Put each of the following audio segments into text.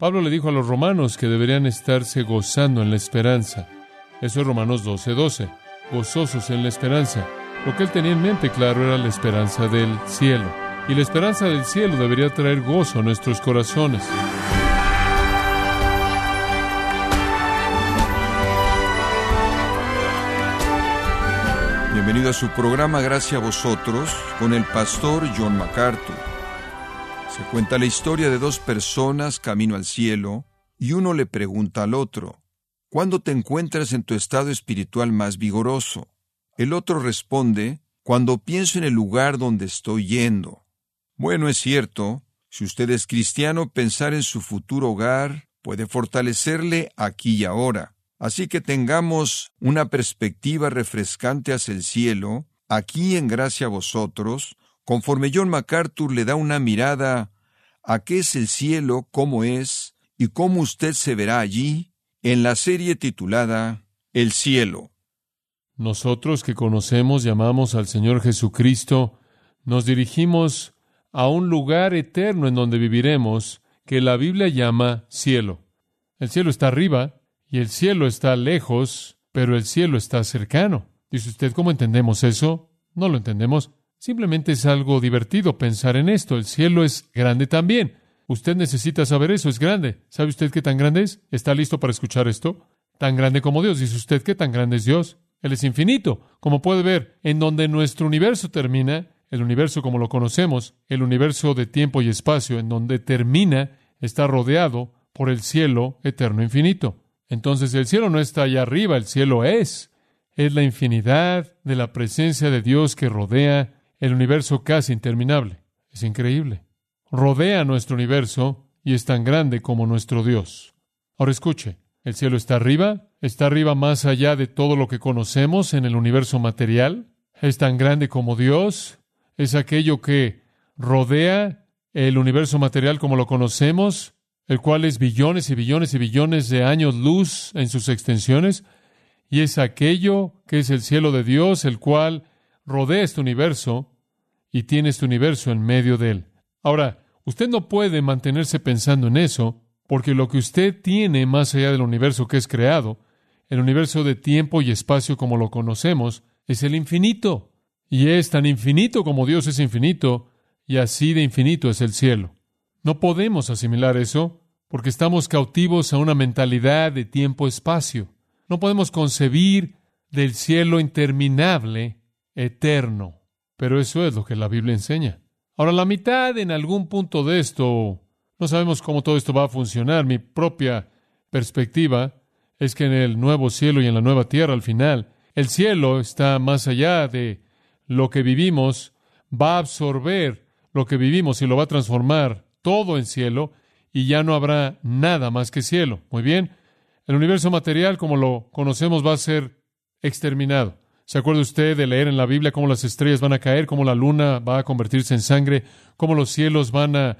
Pablo le dijo a los romanos que deberían estarse gozando en la esperanza. Eso es Romanos 12:12. 12. Gozosos en la esperanza. Lo que él tenía en mente, claro, era la esperanza del cielo. Y la esperanza del cielo debería traer gozo a nuestros corazones. Bienvenido a su programa Gracias a vosotros con el pastor John MacArthur. Se cuenta la historia de dos personas camino al cielo y uno le pregunta al otro, ¿cuándo te encuentras en tu estado espiritual más vigoroso? El otro responde, cuando pienso en el lugar donde estoy yendo. Bueno, es cierto, si usted es cristiano, pensar en su futuro hogar puede fortalecerle aquí y ahora. Así que tengamos una perspectiva refrescante hacia el cielo, aquí en gracia a vosotros, conforme John MacArthur le da una mirada a qué es el cielo, cómo es y cómo usted se verá allí, en la serie titulada El cielo. Nosotros que conocemos y amamos al Señor Jesucristo, nos dirigimos a un lugar eterno en donde viviremos, que la Biblia llama cielo. El cielo está arriba y el cielo está lejos, pero el cielo está cercano. Dice usted, ¿cómo entendemos eso? No lo entendemos. Simplemente es algo divertido pensar en esto. El cielo es grande también. Usted necesita saber eso, es grande. ¿Sabe usted qué tan grande es? ¿Está listo para escuchar esto? Tan grande como Dios. Dice usted qué tan grande es Dios. Él es infinito. Como puede ver, en donde nuestro universo termina, el universo como lo conocemos, el universo de tiempo y espacio, en donde termina, está rodeado por el cielo eterno infinito. Entonces el cielo no está allá arriba, el cielo es. Es la infinidad de la presencia de Dios que rodea el universo casi interminable. Es increíble. Rodea nuestro universo y es tan grande como nuestro Dios. Ahora escuche, el cielo está arriba, está arriba más allá de todo lo que conocemos en el universo material, es tan grande como Dios, es aquello que rodea el universo material como lo conocemos, el cual es billones y billones y billones de años luz en sus extensiones, y es aquello que es el cielo de Dios, el cual rodea este universo y tiene este universo en medio de él. Ahora, usted no puede mantenerse pensando en eso, porque lo que usted tiene más allá del universo que es creado, el universo de tiempo y espacio como lo conocemos, es el infinito. Y es tan infinito como Dios es infinito, y así de infinito es el cielo. No podemos asimilar eso, porque estamos cautivos a una mentalidad de tiempo-espacio. No podemos concebir del cielo interminable, eterno. Pero eso es lo que la Biblia enseña. Ahora, la mitad en algún punto de esto no sabemos cómo todo esto va a funcionar. Mi propia perspectiva es que en el nuevo cielo y en la nueva tierra, al final, el cielo está más allá de lo que vivimos, va a absorber lo que vivimos y lo va a transformar todo en cielo y ya no habrá nada más que cielo. Muy bien, el universo material como lo conocemos va a ser exterminado. ¿Se acuerda usted de leer en la Biblia cómo las estrellas van a caer, cómo la luna va a convertirse en sangre, cómo los cielos van a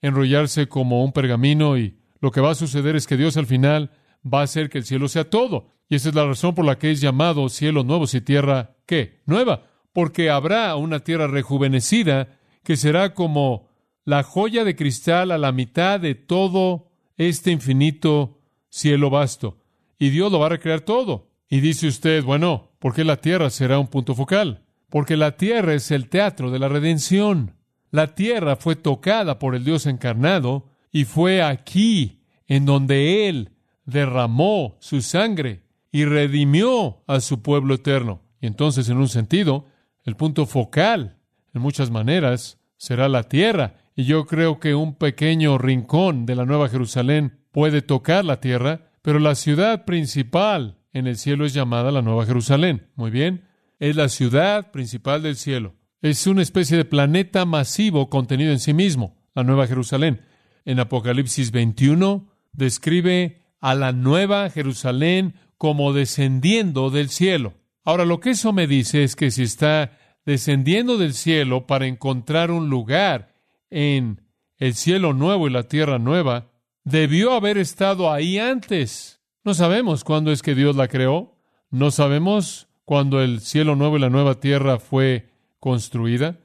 enrollarse como un pergamino y lo que va a suceder es que Dios al final va a hacer que el cielo sea todo. Y esa es la razón por la que es llamado cielo nuevos y tierra, ¿qué? Nueva. Porque habrá una tierra rejuvenecida que será como la joya de cristal a la mitad de todo este infinito cielo vasto. Y Dios lo va a recrear todo. Y dice usted, bueno, ¿por qué la tierra será un punto focal? Porque la tierra es el teatro de la redención. La tierra fue tocada por el Dios encarnado y fue aquí en donde Él derramó su sangre y redimió a su pueblo eterno. Y entonces, en un sentido, el punto focal, en muchas maneras, será la tierra. Y yo creo que un pequeño rincón de la Nueva Jerusalén puede tocar la tierra, pero la ciudad principal en el cielo es llamada la Nueva Jerusalén. Muy bien, es la ciudad principal del cielo. Es una especie de planeta masivo contenido en sí mismo, la Nueva Jerusalén. En Apocalipsis 21 describe a la Nueva Jerusalén como descendiendo del cielo. Ahora, lo que eso me dice es que si está descendiendo del cielo para encontrar un lugar en el cielo nuevo y la tierra nueva, debió haber estado ahí antes. No sabemos cuándo es que Dios la creó. No sabemos cuándo el cielo nuevo y la nueva tierra fue construida.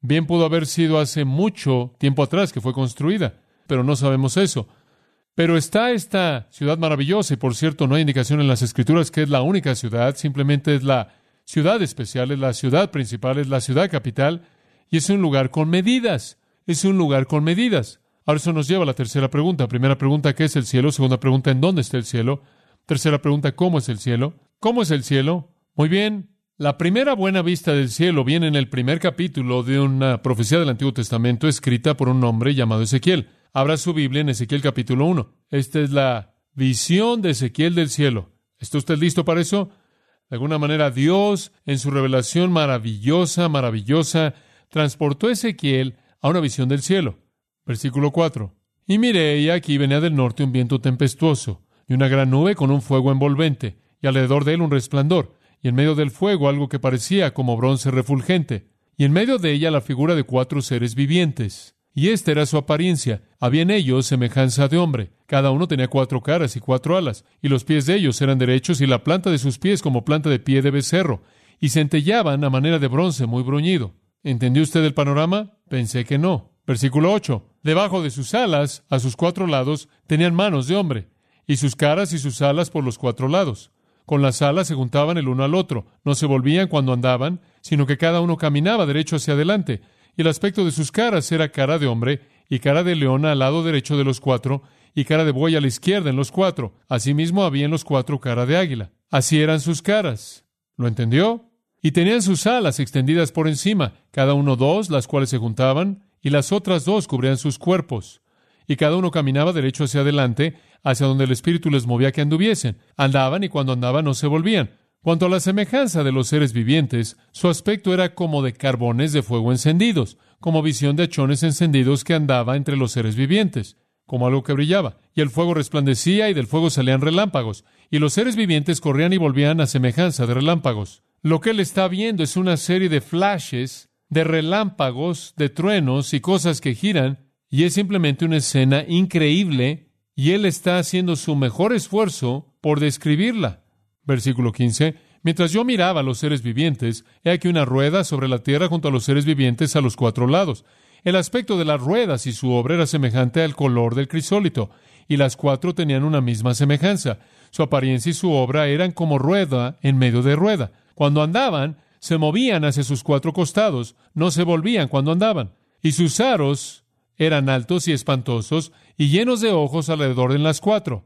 Bien pudo haber sido hace mucho tiempo atrás que fue construida, pero no sabemos eso. Pero está esta ciudad maravillosa, y por cierto, no hay indicación en las escrituras que es la única ciudad, simplemente es la ciudad especial, es la ciudad principal, es la ciudad capital, y es un lugar con medidas, es un lugar con medidas. Ahora eso nos lleva a la tercera pregunta. Primera pregunta, ¿qué es el cielo? Segunda pregunta, ¿en dónde está el cielo? Tercera pregunta, ¿cómo es el cielo? ¿Cómo es el cielo? Muy bien, la primera buena vista del cielo viene en el primer capítulo de una profecía del Antiguo Testamento escrita por un hombre llamado Ezequiel. Abra su Biblia en Ezequiel capítulo 1. Esta es la visión de Ezequiel del cielo. ¿Está usted listo para eso? De alguna manera, Dios, en su revelación maravillosa, maravillosa, transportó a Ezequiel a una visión del cielo. Versículo 4. Y miré, y aquí venía del norte un viento tempestuoso, y una gran nube con un fuego envolvente, y alrededor de él un resplandor, y en medio del fuego algo que parecía como bronce refulgente, y en medio de ella la figura de cuatro seres vivientes y esta era su apariencia. Había en ellos semejanza de hombre. Cada uno tenía cuatro caras y cuatro alas, y los pies de ellos eran derechos y la planta de sus pies como planta de pie de becerro, y centellaban a manera de bronce muy bruñido. ¿Entendió usted el panorama? Pensé que no. Versículo 8. Debajo de sus alas, a sus cuatro lados, tenían manos de hombre, y sus caras y sus alas por los cuatro lados. Con las alas se juntaban el uno al otro, no se volvían cuando andaban, sino que cada uno caminaba derecho hacia adelante y el aspecto de sus caras era cara de hombre, y cara de león al lado derecho de los cuatro, y cara de buey a la izquierda en los cuatro. Asimismo había en los cuatro cara de águila. Así eran sus caras. ¿Lo entendió? Y tenían sus alas extendidas por encima, cada uno dos, las cuales se juntaban, y las otras dos cubrían sus cuerpos. Y cada uno caminaba derecho hacia adelante, hacia donde el Espíritu les movía que anduviesen. Andaban y cuando andaban no se volvían. Cuanto a la semejanza de los seres vivientes, su aspecto era como de carbones de fuego encendidos, como visión de achones encendidos que andaba entre los seres vivientes, como algo que brillaba, y el fuego resplandecía y del fuego salían relámpagos, y los seres vivientes corrían y volvían a semejanza de relámpagos. Lo que él está viendo es una serie de flashes, de relámpagos, de truenos y cosas que giran, y es simplemente una escena increíble, y él está haciendo su mejor esfuerzo por describirla. Versículo 15. Mientras yo miraba a los seres vivientes, he aquí una rueda sobre la tierra junto a los seres vivientes a los cuatro lados. El aspecto de las ruedas y su obra era semejante al color del crisólito, y las cuatro tenían una misma semejanza. Su apariencia y su obra eran como rueda en medio de rueda. Cuando andaban, se movían hacia sus cuatro costados, no se volvían cuando andaban. Y sus aros eran altos y espantosos, y llenos de ojos alrededor de las cuatro.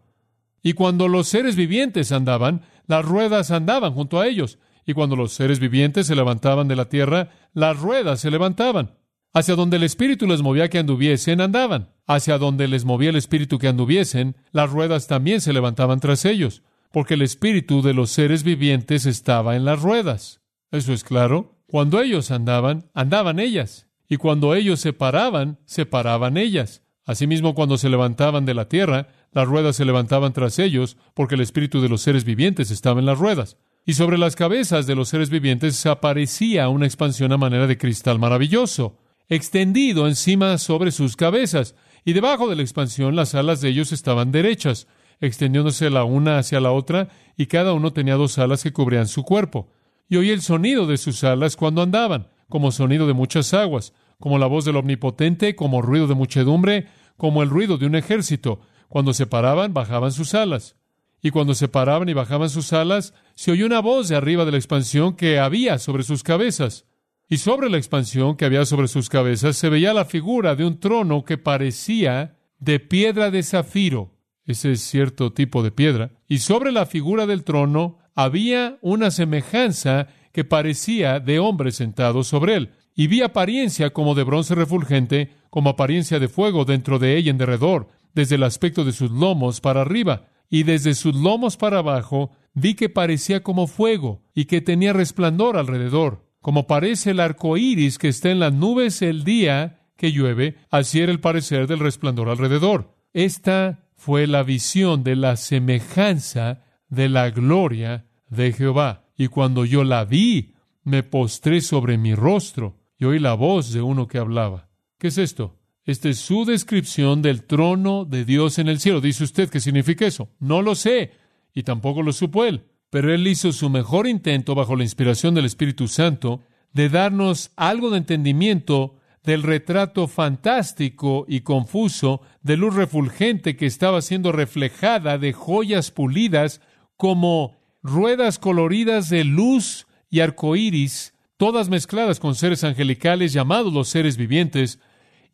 Y cuando los seres vivientes andaban, las ruedas andaban junto a ellos. Y cuando los seres vivientes se levantaban de la tierra, las ruedas se levantaban. Hacia donde el Espíritu les movía que anduviesen, andaban. Hacia donde les movía el Espíritu que anduviesen, las ruedas también se levantaban tras ellos, porque el Espíritu de los seres vivientes estaba en las ruedas. ¿Eso es claro? Cuando ellos andaban, andaban ellas. Y cuando ellos se paraban, se paraban ellas. Asimismo, cuando se levantaban de la tierra, las ruedas se levantaban tras ellos, porque el espíritu de los seres vivientes estaba en las ruedas. Y sobre las cabezas de los seres vivientes aparecía una expansión a manera de cristal maravilloso, extendido encima sobre sus cabezas, y debajo de la expansión las alas de ellos estaban derechas, extendiéndose la una hacia la otra, y cada uno tenía dos alas que cubrían su cuerpo. Y oí el sonido de sus alas cuando andaban, como sonido de muchas aguas, como la voz del Omnipotente, como ruido de muchedumbre, como el ruido de un ejército, cuando se paraban, bajaban sus alas. Y cuando se paraban y bajaban sus alas, se oyó una voz de arriba de la expansión que había sobre sus cabezas. Y sobre la expansión que había sobre sus cabezas se veía la figura de un trono que parecía de piedra de zafiro. Ese es cierto tipo de piedra. Y sobre la figura del trono había una semejanza que parecía de hombre sentado sobre él. Y vi apariencia como de bronce refulgente, como apariencia de fuego dentro de ella en derredor desde el aspecto de sus lomos para arriba, y desde sus lomos para abajo vi que parecía como fuego y que tenía resplandor alrededor, como parece el arco iris que está en las nubes el día que llueve, así era el parecer del resplandor alrededor. Esta fue la visión de la semejanza de la gloria de Jehová. Y cuando yo la vi, me postré sobre mi rostro y oí la voz de uno que hablaba. ¿Qué es esto? Esta es su descripción del trono de Dios en el cielo. Dice usted, ¿qué significa eso? No lo sé, y tampoco lo supo él. Pero él hizo su mejor intento, bajo la inspiración del Espíritu Santo, de darnos algo de entendimiento del retrato fantástico y confuso de luz refulgente que estaba siendo reflejada de joyas pulidas como ruedas coloridas de luz y arcoíris, todas mezcladas con seres angelicales llamados los seres vivientes,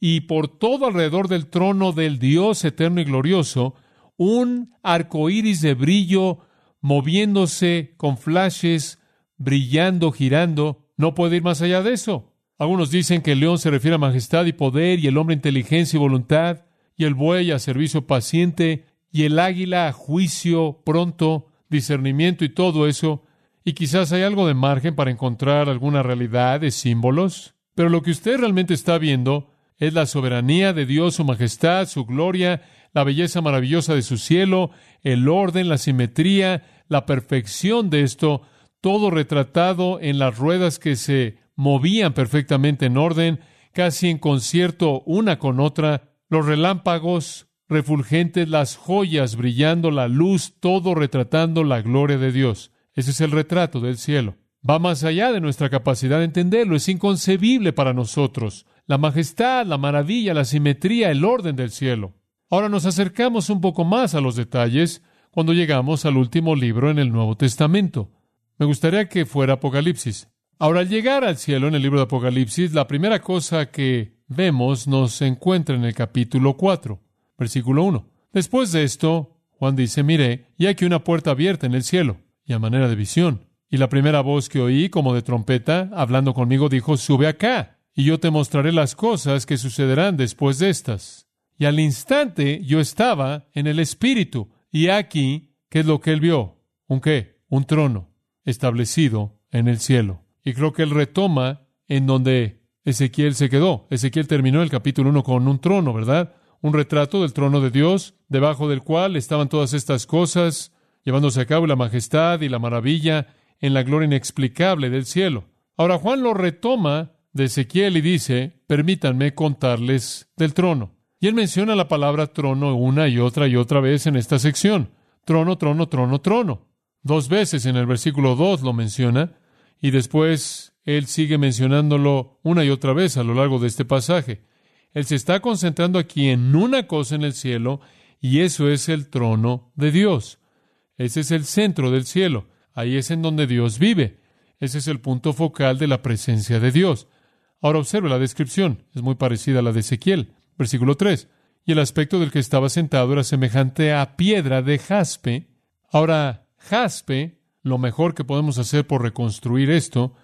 y por todo alrededor del trono del Dios eterno y glorioso, un arcoíris de brillo moviéndose con flashes, brillando, girando. No puede ir más allá de eso. Algunos dicen que el león se refiere a majestad y poder, y el hombre a inteligencia y voluntad, y el buey a servicio paciente, y el águila a juicio pronto, discernimiento y todo eso. Y quizás hay algo de margen para encontrar alguna realidad de símbolos. Pero lo que usted realmente está viendo es la soberanía de Dios, su majestad, su gloria, la belleza maravillosa de su cielo, el orden, la simetría, la perfección de esto, todo retratado en las ruedas que se movían perfectamente en orden, casi en concierto una con otra, los relámpagos refulgentes, las joyas brillando, la luz, todo retratando la gloria de Dios. Ese es el retrato del cielo. Va más allá de nuestra capacidad de entenderlo, es inconcebible para nosotros. La majestad, la maravilla, la simetría, el orden del cielo. Ahora nos acercamos un poco más a los detalles cuando llegamos al último libro en el Nuevo Testamento. Me gustaría que fuera Apocalipsis. Ahora, al llegar al cielo en el libro de Apocalipsis, la primera cosa que vemos nos encuentra en el capítulo 4, versículo 1. Después de esto, Juan dice, miré, y aquí una puerta abierta en el cielo, y a manera de visión. Y la primera voz que oí, como de trompeta, hablando conmigo, dijo, sube acá, y yo te mostraré las cosas que sucederán después de estas. Y al instante yo estaba en el Espíritu, y aquí, ¿qué es lo que él vio? ¿Un qué? Un trono establecido en el cielo. Y creo que él retoma en donde Ezequiel se quedó. Ezequiel terminó el capítulo 1 con un trono, ¿verdad? Un retrato del trono de Dios, debajo del cual estaban todas estas cosas, llevándose a cabo la majestad y la maravilla en la gloria inexplicable del cielo. Ahora Juan lo retoma de Ezequiel y dice, permítanme contarles del trono. Y él menciona la palabra trono una y otra y otra vez en esta sección. Trono, trono, trono, trono. Dos veces en el versículo 2 lo menciona y después él sigue mencionándolo una y otra vez a lo largo de este pasaje. Él se está concentrando aquí en una cosa en el cielo y eso es el trono de Dios. Ese es el centro del cielo. Ahí es en donde Dios vive. Ese es el punto focal de la presencia de Dios. Ahora observe la descripción. Es muy parecida a la de Ezequiel. Versículo 3. Y el aspecto del que estaba sentado era semejante a piedra de jaspe. Ahora, jaspe, lo mejor que podemos hacer por reconstruir esto,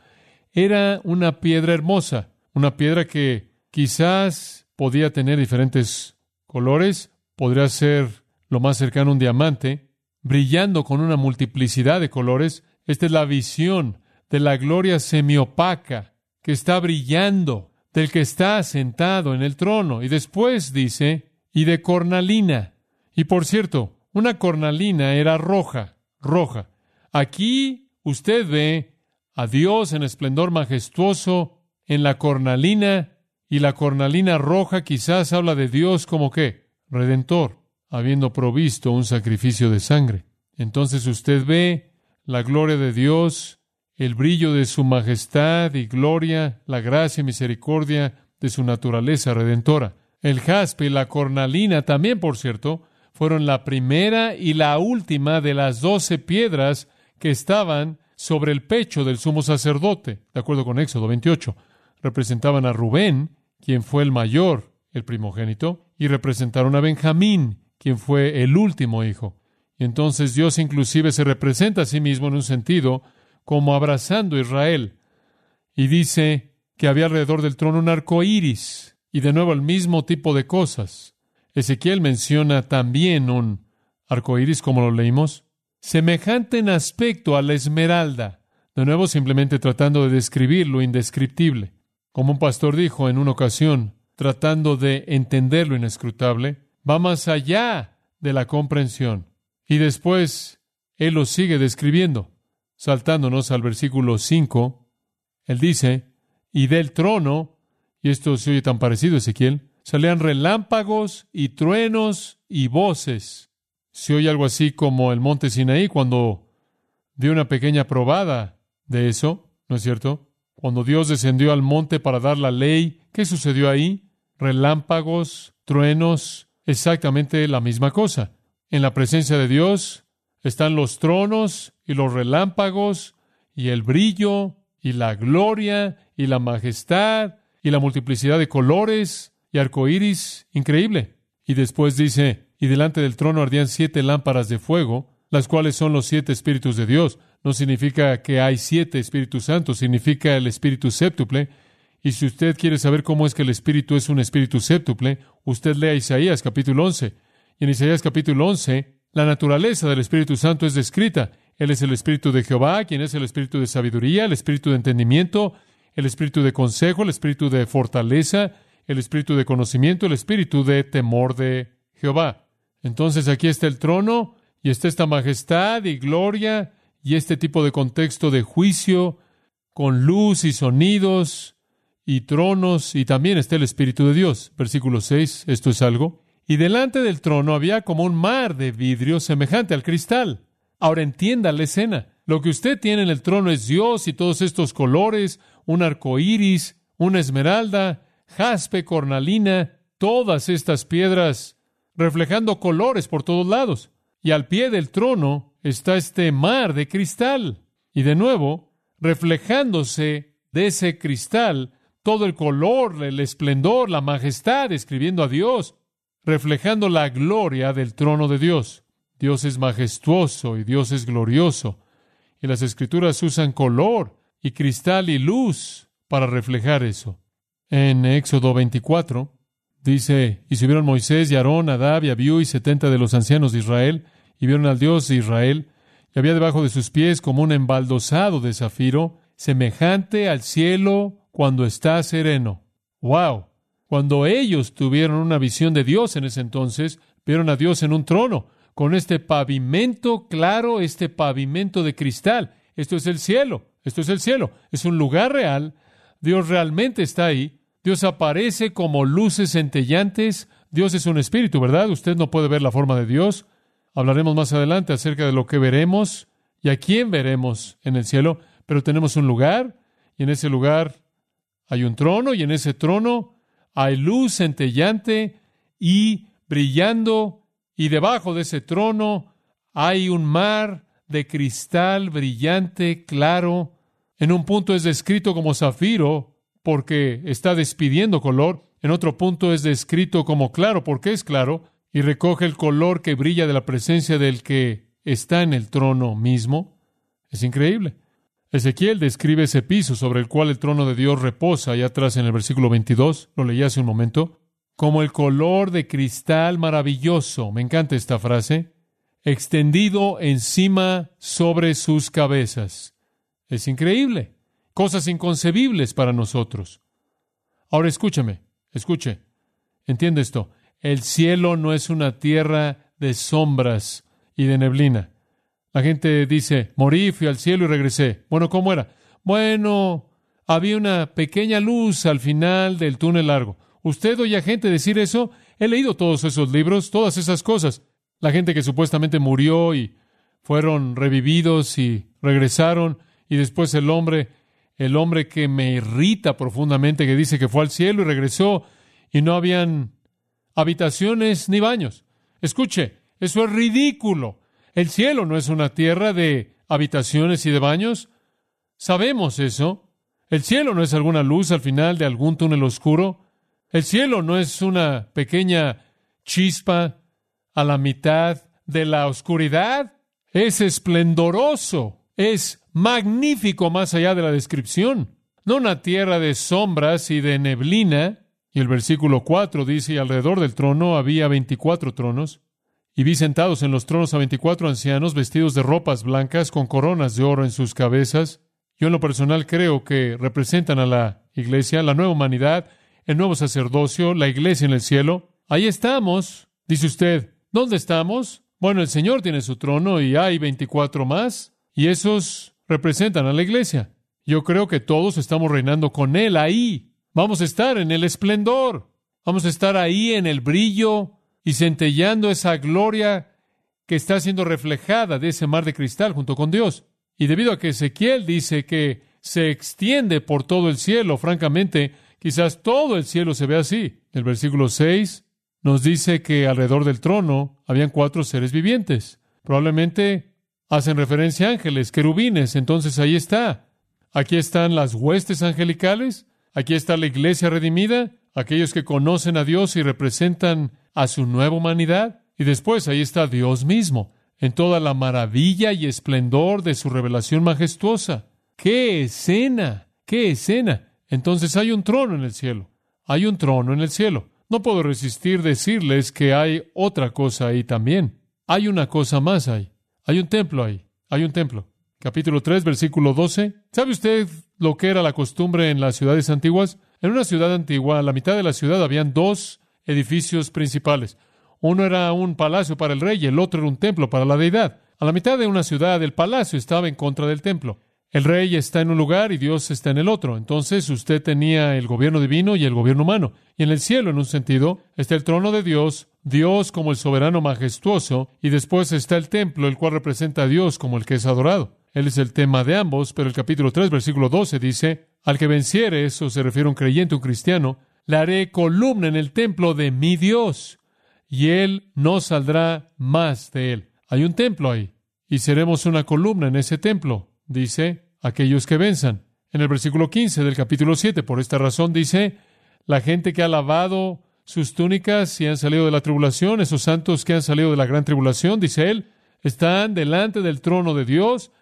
era una piedra hermosa, una piedra que quizás podía tener diferentes colores, podría ser lo más cercano a un diamante, brillando con una multiplicidad de colores. Esta es la visión de la gloria semiopaca que está brillando, del que está sentado en el trono. Y después dice, y de cornalina. Y por cierto, una cornalina era roja, roja. Aquí usted ve a Dios en esplendor majestuoso en la cornalina, y la cornalina roja quizás habla de Dios como que redentor, habiendo provisto un sacrificio de sangre. Entonces usted ve la gloria de Dios, el brillo de su majestad y gloria, la gracia y misericordia de su naturaleza redentora. El jaspe y la cornalina también, por cierto, fueron la primera y la última de las doce piedras que estaban sobre el pecho del sumo sacerdote, de acuerdo con Éxodo 28. Representaban a Rubén, quien fue el mayor, el primogénito, y representaron a Benjamín, quien fue el último hijo. Y entonces Dios inclusive se representa a sí mismo en un sentido como abrazando a Israel. Y dice que había alrededor del trono un arco iris, y de nuevo el mismo tipo de cosas. Ezequiel menciona también un arco iris, como lo leímos, semejante en aspecto a la esmeralda. De nuevo, simplemente tratando de describir lo indescriptible. Como un pastor dijo en una ocasión, tratando de entender lo inescrutable, va más allá de la comprensión. Y después, él lo sigue describiendo, saltándonos al versículo 5. Él dice, y del trono, y esto se oye tan parecido, Ezequiel, salían relámpagos y truenos y voces. Se oye algo así como el monte Sinaí cuando dio una pequeña probada de eso, ¿no es cierto? Cuando Dios descendió al monte para dar la ley, ¿qué sucedió ahí? Relámpagos, truenos, exactamente la misma cosa. En la presencia de Dios están los tronos y los relámpagos y el brillo y la gloria y la majestad y la multiplicidad de colores y arcoíris increíble. Y después dice, y delante del trono ardían siete lámparas de fuego, las cuales son los siete espíritus de Dios. No significa que hay siete Espíritus Santos, significa el Espíritu séptuple. Y si usted quiere saber cómo es que el Espíritu es un Espíritu séptuple, usted lea Isaías capítulo 11. Y en Isaías capítulo 11, la naturaleza del Espíritu Santo es descrita. Él es el Espíritu de Jehová, quien es el Espíritu de sabiduría, el Espíritu de entendimiento, el Espíritu de consejo, el Espíritu de fortaleza, el Espíritu de conocimiento, el Espíritu de temor de Jehová. Entonces aquí está el trono y está esta majestad y gloria y este tipo de contexto de juicio con luz y sonidos y tronos y también está el Espíritu de Dios. Versículo 6, esto es algo. Y delante del trono había como un mar de vidrio semejante al cristal. Ahora entienda la escena. Lo que usted tiene en el trono es Dios y todos estos colores, un arco iris, una esmeralda, jaspe, cornalina, todas estas piedras reflejando colores por todos lados. Y al pie del trono está este mar de cristal. Y de nuevo, reflejándose de ese cristal, todo el color, el esplendor, la majestad, escribiendo a Dios, reflejando la gloria del trono de Dios. Dios es majestuoso y Dios es glorioso. Y las escrituras usan color y cristal y luz para reflejar eso. En Éxodo 24 dice, y subieron Moisés y Aarón, Adab y Abiú y setenta de los ancianos de Israel, y vieron al Dios de Israel, y había debajo de sus pies como un embaldosado de zafiro, semejante al cielo cuando está sereno. ¡Wow! Cuando ellos tuvieron una visión de Dios en ese entonces, vieron a Dios en un trono, con este pavimento claro, este pavimento de cristal. Esto es el cielo, esto es el cielo, es un lugar real, Dios realmente está ahí, Dios aparece como luces centellantes, Dios es un espíritu, ¿verdad? Usted no puede ver la forma de Dios, Hablaremos más adelante acerca de lo que veremos y a quién veremos en el cielo, pero tenemos un lugar y en ese lugar hay un trono y en ese trono hay luz centellante y brillando y debajo de ese trono hay un mar de cristal brillante, claro. En un punto es descrito como zafiro porque está despidiendo color, en otro punto es descrito como claro porque es claro, y recoge el color que brilla de la presencia del que está en el trono mismo. Es increíble. Ezequiel describe ese piso sobre el cual el trono de Dios reposa, allá atrás en el versículo 22, lo leí hace un momento, como el color de cristal maravilloso, me encanta esta frase, extendido encima sobre sus cabezas. Es increíble, cosas inconcebibles para nosotros. Ahora escúchame, escuche, entiende esto. El cielo no es una tierra de sombras y de neblina. La gente dice, morí, fui al cielo y regresé. Bueno, ¿cómo era? Bueno, había una pequeña luz al final del túnel largo. ¿Usted oye a gente decir eso? He leído todos esos libros, todas esas cosas. La gente que supuestamente murió y fueron revividos y regresaron, y después el hombre, el hombre que me irrita profundamente, que dice que fue al cielo y regresó, y no habían habitaciones ni baños. Escuche, eso es ridículo. El cielo no es una tierra de habitaciones y de baños. Sabemos eso. El cielo no es alguna luz al final de algún túnel oscuro. El cielo no es una pequeña chispa a la mitad de la oscuridad. Es esplendoroso, es magnífico más allá de la descripción. No una tierra de sombras y de neblina, y el versículo 4 dice, alrededor del trono había veinticuatro tronos, y vi sentados en los tronos a veinticuatro ancianos vestidos de ropas blancas con coronas de oro en sus cabezas. Yo en lo personal creo que representan a la iglesia, la nueva humanidad, el nuevo sacerdocio, la iglesia en el cielo. Ahí estamos, dice usted. ¿Dónde estamos? Bueno, el Señor tiene su trono y hay veinticuatro más, y esos representan a la iglesia. Yo creo que todos estamos reinando con Él ahí, Vamos a estar en el esplendor. Vamos a estar ahí en el brillo y centellando esa gloria que está siendo reflejada de ese mar de cristal junto con Dios. Y debido a que Ezequiel dice que se extiende por todo el cielo, francamente, quizás todo el cielo se ve así. El versículo 6 nos dice que alrededor del trono habían cuatro seres vivientes. Probablemente hacen referencia a ángeles, querubines, entonces ahí está. Aquí están las huestes angelicales, aquí está la iglesia redimida, aquellos que conocen a Dios y representan a su nueva humanidad, y después ahí está Dios mismo, en toda la maravilla y esplendor de su revelación majestuosa. ¡Qué escena! ¡Qué escena! Entonces hay un trono en el cielo. Hay un trono en el cielo. No puedo resistir decirles que hay otra cosa ahí también. Hay una cosa más ahí. Hay un templo ahí. Hay un templo. Capítulo 3, versículo 12. ¿Sabe usted lo que era la costumbre en las ciudades antiguas? En una ciudad antigua, a la mitad de la ciudad habían dos edificios principales. Uno era un palacio para el rey y el otro era un templo para la deidad. A la mitad de una ciudad, el palacio estaba en contra del templo. El rey está en un lugar y Dios está en el otro. Entonces usted tenía el gobierno divino y el gobierno humano. Y en el cielo, en un sentido, está el trono de Dios, Dios como el soberano majestuoso, y después está el templo, el cual representa a Dios como el que es adorado. Él es el tema de ambos, pero el capítulo 3, versículo 12 dice, al que venciere, eso se refiere a un creyente, un cristiano, le haré columna en el templo de mi Dios, y él no saldrá más de él. Hay un templo ahí, y seremos una columna en ese templo, dice aquellos que venzan. En el versículo 15 del capítulo 7, por esta razón dice, la gente que ha lavado sus túnicas y han salido de la tribulación, esos santos que han salido de la gran tribulación, dice él, están delante del trono de Dios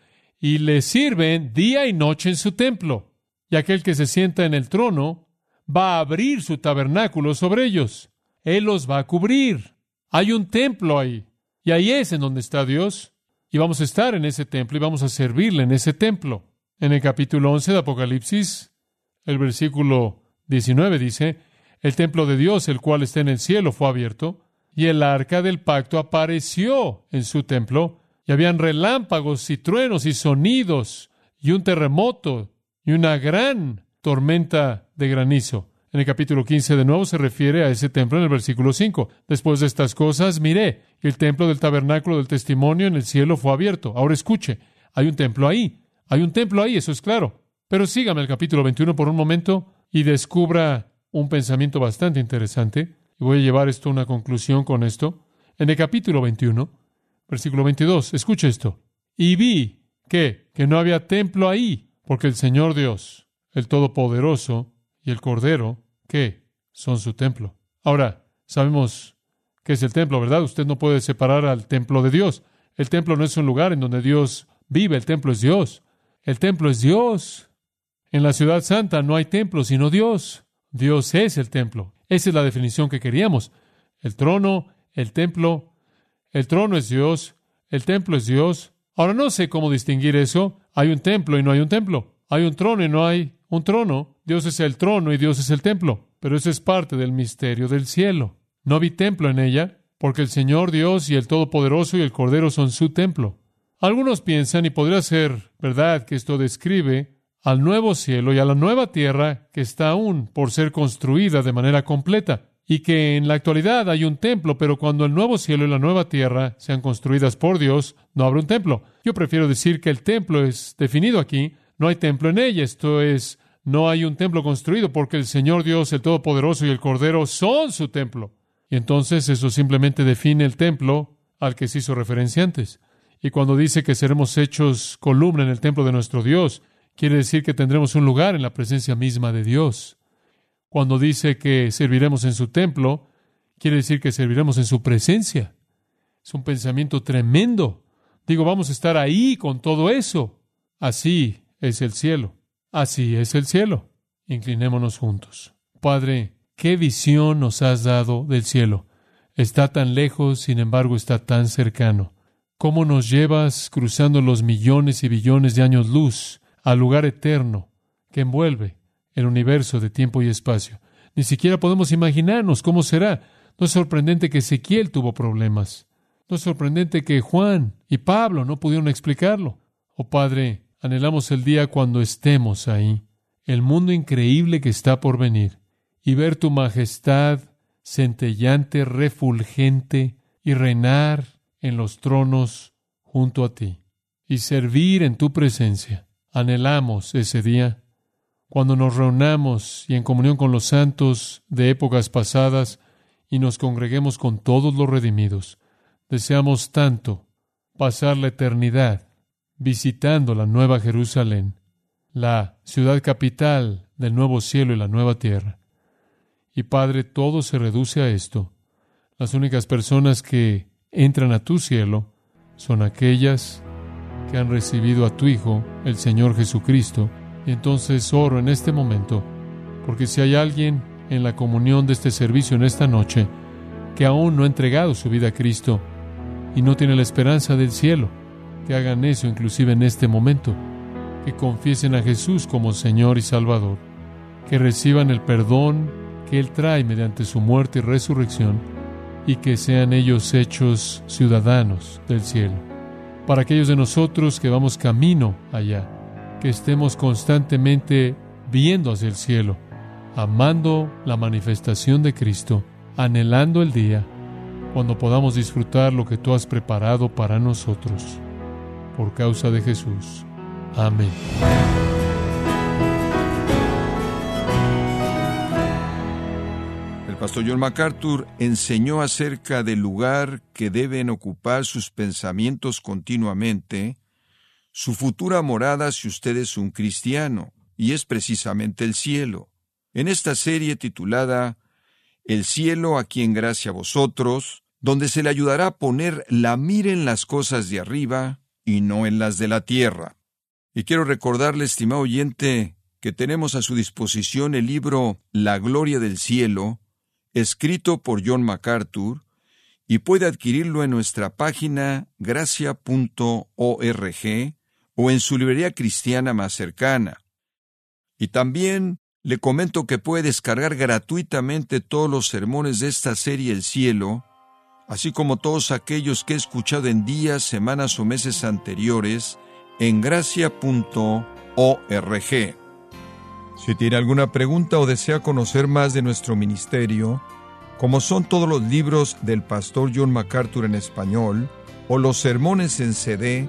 y le sirven día y noche en su templo. Y aquel que se sienta en el trono va a abrir su tabernáculo sobre ellos. Él los va a cubrir. Hay un templo ahí. Y ahí es en donde está Dios. Y vamos a estar en ese templo y vamos a servirle en ese templo. En el capítulo 11 de Apocalipsis, el versículo 19 dice, el templo de Dios, el cual está en el cielo, fue abierto, y el arca del pacto apareció en su templo, y habían relámpagos y truenos y sonidos, y un terremoto, y una gran tormenta de granizo. En el capítulo 15 de nuevo se refiere a ese templo en el versículo 5. Después de estas cosas, miré, el templo del tabernáculo del testimonio en el cielo fue abierto. Ahora escuche, hay un templo ahí. Hay un templo ahí, eso es claro. Pero sígame el capítulo 21 por un momento y descubra un pensamiento bastante interesante. Y voy a llevar esto a una conclusión con esto. En el capítulo 21, versículo 22, escuche esto. Y vi que, que no había templo ahí, porque el Señor Dios, el Todopoderoso y el Cordero, que son su templo. Ahora, sabemos que es el templo, ¿verdad? Usted no puede separar al templo de Dios. El templo no es un lugar en donde Dios vive, el templo es Dios. El templo es Dios. En la ciudad santa no hay templo sino Dios. Dios es el templo. Esa es la definición que queríamos. El trono, el templo. El trono es Dios. El templo es Dios. Ahora no sé cómo distinguir eso. Hay un templo y no hay un templo. Hay un trono y no hay un trono. Dios es el trono y Dios es el templo. Pero eso es parte del misterio del cielo. No vi templo en ella, porque el Señor Dios y el Todopoderoso y el Cordero son su templo. Algunos piensan, y podría ser verdad, que esto describe al nuevo cielo y a la nueva tierra que está aún por ser construida de manera completa, y que en la actualidad hay un templo, pero cuando el nuevo cielo y la nueva tierra sean construidas por Dios, no habrá un templo. Yo prefiero decir que el templo es definido aquí, no hay templo en ella, esto es, no hay un templo construido porque el Señor Dios, el Todopoderoso y el Cordero son su templo. Y entonces eso simplemente define el templo al que se hizo referencia antes. Y cuando dice que seremos hechos columna en el templo de nuestro Dios, quiere decir que tendremos un lugar en la presencia misma de Dios. Cuando dice que serviremos en su templo, quiere decir que serviremos en su presencia. Es un pensamiento tremendo. Digo, vamos a estar ahí con todo eso. Así es el cielo. Así es el cielo. Inclinémonos juntos. Padre, ¿qué visión nos has dado del cielo? Está tan lejos, sin embargo está tan cercano cómo nos llevas cruzando los millones y billones de años luz al lugar eterno que envuelve el universo de tiempo y espacio. Ni siquiera podemos imaginarnos cómo será. No es sorprendente que Ezequiel tuvo problemas. No es sorprendente que Juan y Pablo no pudieron explicarlo. Oh Padre, anhelamos el día cuando estemos ahí, el mundo increíble que está por venir, y ver tu majestad centellante, refulgente, y reinar en los tronos junto a ti y servir en tu presencia. Anhelamos ese día cuando nos reunamos y en comunión con los santos de épocas pasadas y nos congreguemos con todos los redimidos. Deseamos tanto pasar la eternidad visitando la Nueva Jerusalén, la ciudad capital del nuevo cielo y la nueva tierra. Y Padre, todo se reduce a esto. Las únicas personas que entran a tu cielo son aquellas que han recibido a tu Hijo, el Señor Jesucristo. Y entonces oro en este momento, porque si hay alguien en la comunión de este servicio en esta noche que aún no ha entregado su vida a Cristo y no tiene la esperanza del cielo, que hagan eso inclusive en este momento, que confiesen a Jesús como Señor y Salvador, que reciban el perdón que Él trae mediante su muerte y resurrección y que sean ellos hechos ciudadanos del cielo. Para aquellos de nosotros que vamos camino allá, que estemos constantemente viendo hacia el cielo, amando la manifestación de Cristo, anhelando el día cuando podamos disfrutar lo que tú has preparado para nosotros. Por causa de Jesús. Amén. El pastor John MacArthur enseñó acerca del lugar que deben ocupar sus pensamientos continuamente, su futura morada si usted es un cristiano, y es precisamente el cielo. En esta serie titulada El cielo aquí en gracia a vosotros, donde se le ayudará a poner la mira en las cosas de arriba y no en las de la tierra. Y quiero recordarle, estimado oyente, que tenemos a su disposición el libro La Gloria del Cielo, escrito por John MacArthur, y puede adquirirlo en nuestra página gracia.org o en su librería cristiana más cercana. Y también le comento que puede descargar gratuitamente todos los sermones de esta serie El Cielo, así como todos aquellos que he escuchado en días, semanas o meses anteriores, en gracia.org. Si tiene alguna pregunta o desea conocer más de nuestro ministerio, como son todos los libros del pastor John MacArthur en español, o los sermones en CD,